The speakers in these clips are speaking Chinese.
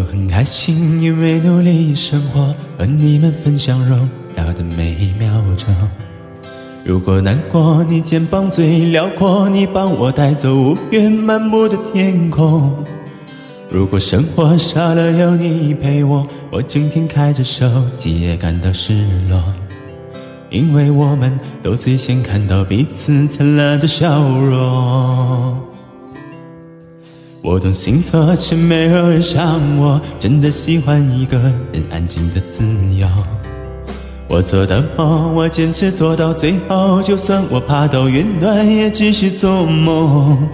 我很开心，因为努力生活，和你们分享荣耀的每一秒钟。如果难过，你肩膀最辽阔，你帮我带走乌云满布的天空。如果生活少了有你陪我，我整天开着手机也感到失落。因为我们都最先看到彼此灿烂的笑容。我懂星座，却没有人像我，真的喜欢一个人安静的自由。我做的梦，我坚持做到最后，就算我爬到云端，也继续做梦。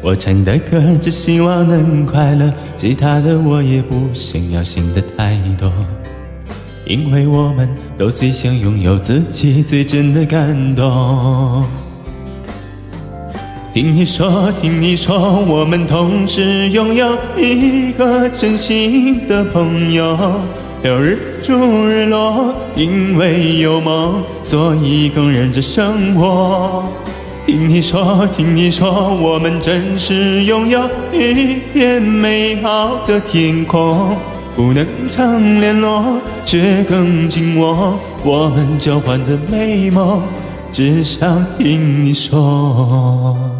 我唱的歌，只希望能快乐，其他的我也不想要想的太多。因为我们都最想拥有自己最真的感动。听你说，听你说，我们同时拥有一个真心的朋友。有日出日落，因为有梦，所以更认真生活。听你说，听你说，我们真实拥有一片美好的天空，不能常联络，却更紧握我们交换的美梦，只想听你说。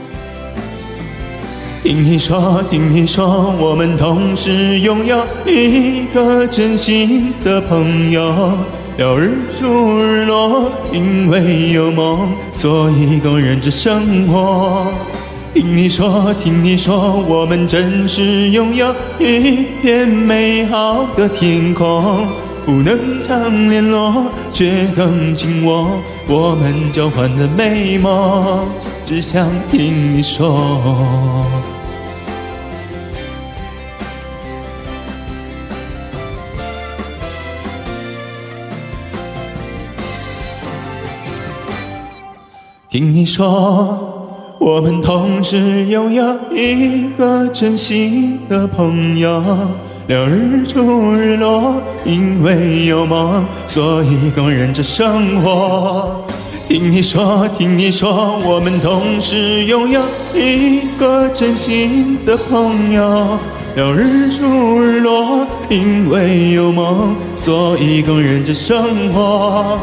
听你说，听你说，我们同时拥有一个真心的朋友。聊日出日落，因为有梦，所以更认真生活。听你说，听你说，我们真实拥有一片美好的天空，不能常联络，却更紧握我们交换的美梦，只想听你说。听你说，我们同时拥有一个真心的朋友。聊日出日落，因为有梦，所以更认真生活。听你说，听你说，我们同时拥有一个真心的朋友。聊日出日落，因为有梦，所以更认真生活。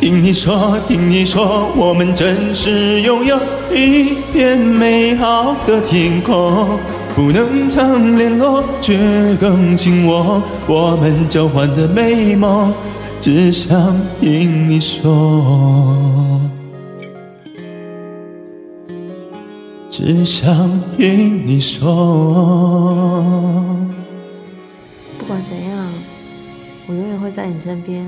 听你说，听你说，我们真是拥有一片美好的天空，不能常联络，却更紧握我们交换的美梦，只想听你说，只想听你说。不管怎样，我永远会在你身边。